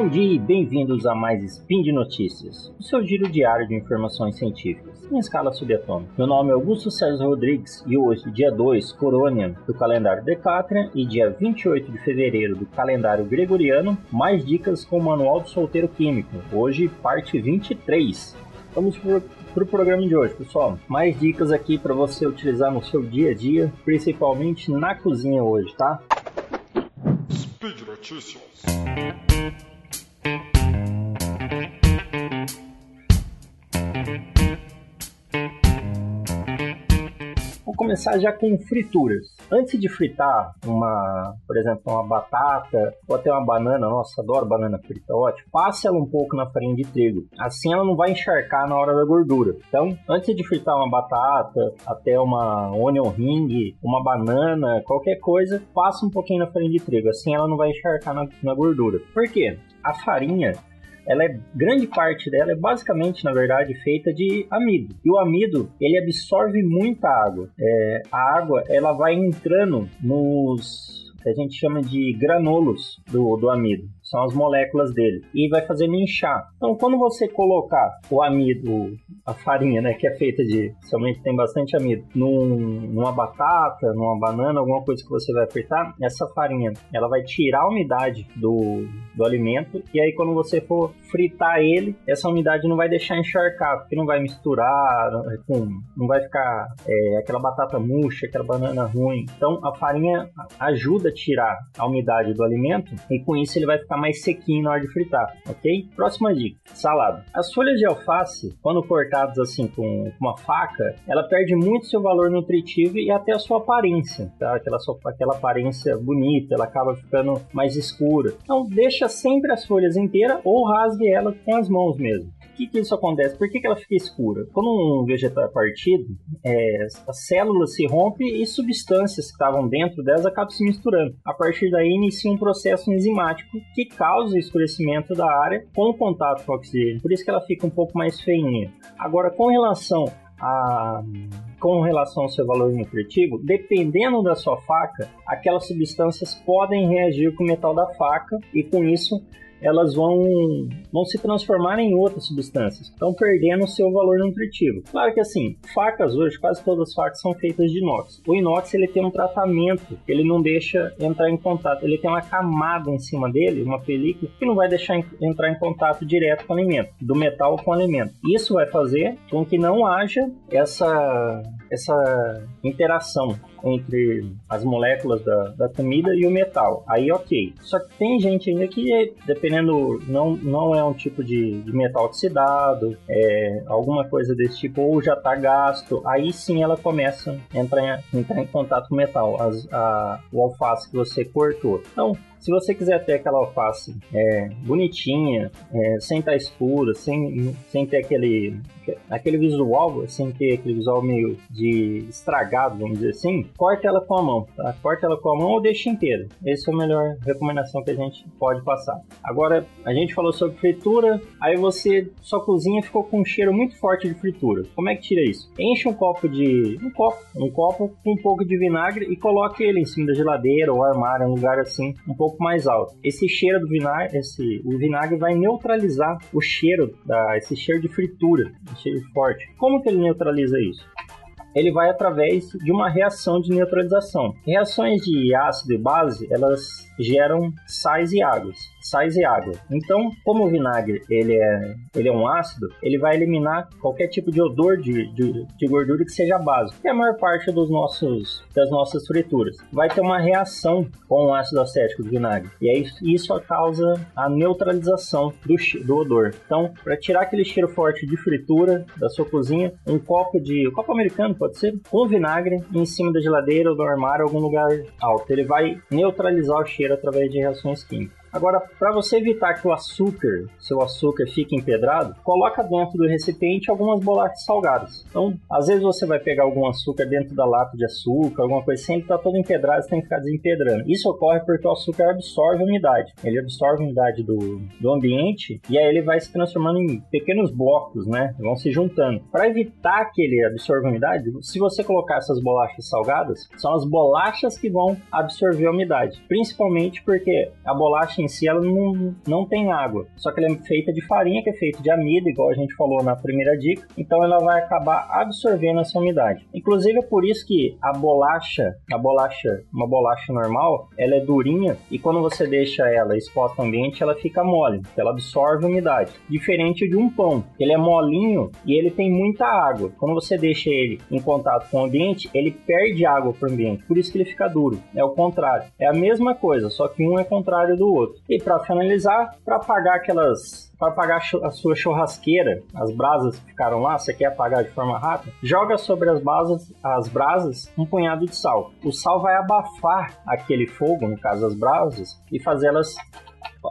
Bom dia e bem-vindos a mais Spin de Notícias, o seu giro diário de informações científicas, em escala subatômica. Meu nome é Augusto César Rodrigues e hoje, dia 2, Corônia, do calendário Decatrian, e dia 28 de fevereiro, do calendário Gregoriano, mais dicas com o Manual do Solteiro Químico, hoje, parte 23. Vamos para o programa de hoje, pessoal. Mais dicas aqui para você utilizar no seu dia a dia, principalmente na cozinha hoje, tá? Speed Notícias. Começar já com frituras. Antes de fritar uma, por exemplo, uma batata ou até uma banana, nossa, adoro banana frita, ótimo. Passe ela um pouco na farinha de trigo. Assim ela não vai encharcar na hora da gordura. Então, antes de fritar uma batata, até uma onion ring, uma banana, qualquer coisa, passa um pouquinho na farinha de trigo. Assim ela não vai encharcar na, na gordura. Por quê? A farinha ela é grande parte dela é basicamente, na verdade, feita de amido. E o amido ele absorve muita água. É, a água ela vai entrando nos que a gente chama de granulos do, do amido são as moléculas dele, e vai fazer inchar. Então, quando você colocar o amido, a farinha, né, que é feita de, somente tem bastante amido, num, numa batata, numa banana, alguma coisa que você vai fritar, essa farinha, ela vai tirar a umidade do, do alimento, e aí quando você for fritar ele, essa umidade não vai deixar encharcar, porque não vai misturar, com, não vai ficar é, aquela batata murcha, aquela banana ruim. Então, a farinha ajuda a tirar a umidade do alimento, e com isso ele vai ficar mais sequinho na hora de fritar, ok? Próxima dica: salada. As folhas de alface, quando cortadas assim com uma faca, ela perde muito seu valor nutritivo e até a sua aparência, tá? Aquela, sua, aquela aparência bonita, ela acaba ficando mais escura. Então, deixa sempre as folhas inteiras ou rasgue ela com as mãos mesmo que, que isso acontece? Por que, que ela fica escura? Quando um vegetal é partido, é, as células se rompem e substâncias que estavam dentro delas acabam se misturando. A partir daí inicia um processo enzimático que causa o escurecimento da área com o contato com o oxigênio. Por isso que ela fica um pouco mais feinha. Agora, com relação a com relação ao seu valor nutritivo, dependendo da sua faca, aquelas substâncias podem reagir com o metal da faca e com isso elas vão, vão se transformar em outras substâncias, estão perdendo o seu valor nutritivo. Claro que assim, facas hoje, quase todas as facas são feitas de inox. O inox ele tem um tratamento, ele não deixa entrar em contato, ele tem uma camada em cima dele, uma película, que não vai deixar entrar em contato direto com o alimento, do metal com o alimento. Isso vai fazer com que não haja essa, essa interação entre as moléculas da, da comida e o metal. Aí, ok. Só que tem gente ainda que, dependendo, não, não é um tipo de, de metal oxidado, é, alguma coisa desse tipo, ou já está gasto. Aí sim ela começa a entrar entrar em contato com o metal, as, a, o alface que você cortou. Então, se você quiser ter aquela alface é, bonitinha, é, sem estar tá escura, sem, sem ter aquele, aquele visual, sem ter aquele visual meio de estragado, vamos dizer assim, corta ela com a mão, tá? Corta ela com a mão ou deixa inteira. Essa é a melhor recomendação que a gente pode passar. Agora, a gente falou sobre fritura, aí você, sua cozinha ficou com um cheiro muito forte de fritura. Como é que tira isso? Enche um copo de... um copo, um copo com um pouco de vinagre e coloque ele em cima da geladeira ou armário, um lugar assim, um pouco mais alto. Esse cheiro do vinagre, esse, o vinagre vai neutralizar o cheiro, da, esse cheiro de fritura, esse cheiro forte. Como que ele neutraliza isso? Ele vai através de uma reação de neutralização. Reações de ácido e base, elas geram sais e águas, sais e água. Então, como o vinagre ele é, ele é um ácido, ele vai eliminar qualquer tipo de odor de, de, de gordura que seja básico, que é a maior parte dos nossos, das nossas frituras. Vai ter uma reação com o ácido acético do vinagre, e aí isso causa a neutralização do, do odor. Então, para tirar aquele cheiro forte de fritura da sua cozinha, um copo de um copo americano pode ser com vinagre em cima da geladeira ou do armário, algum lugar alto. Ele vai neutralizar o cheiro através de reações químicas. Agora, para você evitar que o açúcar, seu açúcar fique empedrado, coloca dentro do recipiente algumas bolachas salgadas. Então, às vezes você vai pegar algum açúcar dentro da lata de açúcar, alguma coisa assim, ele está todo empedrado, você tem que ficar desempedrando. Isso ocorre porque o açúcar absorve a umidade. Ele absorve a umidade do, do ambiente e aí ele vai se transformando em pequenos blocos, né? Vão se juntando. Para evitar que ele absorva a umidade, se você colocar essas bolachas salgadas, são as bolachas que vão absorver a umidade. Principalmente porque a bolacha bolacha em si ela não, não tem água, só que ela é feita de farinha, que é feita de amido, igual a gente falou na primeira dica, então ela vai acabar absorvendo essa umidade. Inclusive é por isso que a bolacha, a bolacha, uma bolacha normal, ela é durinha e quando você deixa ela exposta ao ambiente, ela fica mole, ela absorve umidade. Diferente de um pão, ele é molinho e ele tem muita água. Quando você deixa ele em contato com o ambiente, ele perde água para o ambiente, por isso que ele fica duro. É o contrário. É a mesma coisa, só que um é contrário do outro. E para finalizar, para apagar aquelas para apagar a sua churrasqueira, as brasas que ficaram lá, você quer apagar de forma rápida, joga sobre as brasas, as brasas um punhado de sal. O sal vai abafar aquele fogo, no caso as brasas, e fazê-las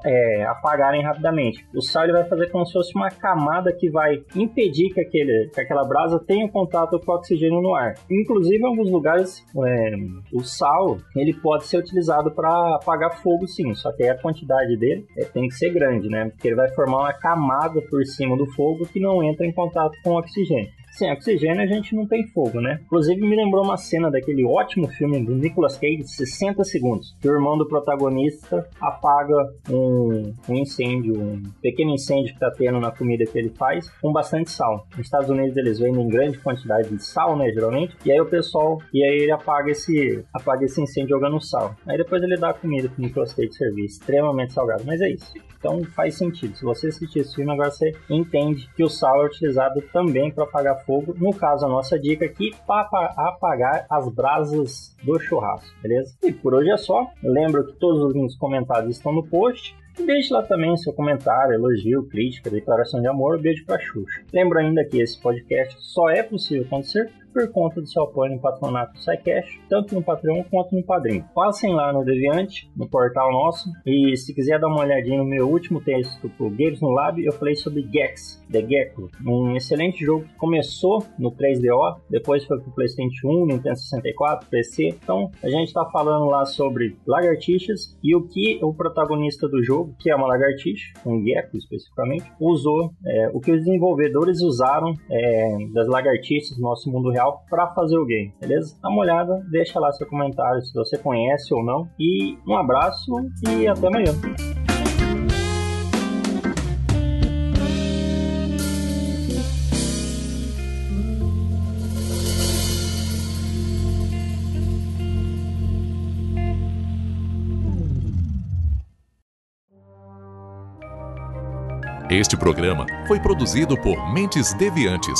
é, apagarem rapidamente. O sal ele vai fazer como se fosse uma camada que vai impedir que, aquele, que aquela brasa tenha contato com o oxigênio no ar. Inclusive, em alguns lugares, é, o sal ele pode ser utilizado para apagar fogo, sim. Só que a quantidade dele é, tem que ser grande, né? Porque ele vai formar uma camada por cima do fogo que não entra em contato com o oxigênio. Sem oxigênio a gente não tem fogo, né? Inclusive me lembrou uma cena daquele ótimo filme do Nicolas Cage, 60 segundos, que o irmão do protagonista apaga um, um incêndio, um pequeno incêndio que tá tendo na comida que ele faz, com bastante sal. Nos Estados Unidos eles vendem em grande quantidade de sal, né, geralmente, e aí o pessoal, e aí ele apaga esse, apaga esse incêndio jogando sal. Aí depois ele dá a comida pro Nicolas Cage servir, extremamente salgado, mas é isso. Então faz sentido. Se você assistir esse filme, agora você entende que o sal é utilizado também para apagar fogo. No caso, a nossa dica aqui, para apagar as brasas do churrasco, beleza? E por hoje é só. Lembro que todos os links comentados estão no post. Deixe lá também seu comentário, elogio, crítica, declaração de amor, beijo pra Xuxa. Lembro ainda que esse podcast só é possível acontecer por conta do seu apoio no patronato do SciCash, tanto no Patreon quanto no Padrim. Passem lá no Deviante, no portal nosso, e se quiser dar uma olhadinha no meu último texto pro Games no Lab, eu falei sobre Gex, The Gecko, um excelente jogo que começou no 3DO, depois foi pro PlayStation 1, Nintendo 64, PC. Então, a gente está falando lá sobre lagartixas e o que o protagonista do jogo, que é uma lagartixa, um gecko especificamente, usou, é, o que os desenvolvedores usaram é, das lagartixas no nosso mundo para fazer o game, beleza? Dá uma olhada, deixa lá seu comentário se você conhece ou não. E um abraço e até amanhã. Este programa foi produzido por Mentes Deviantes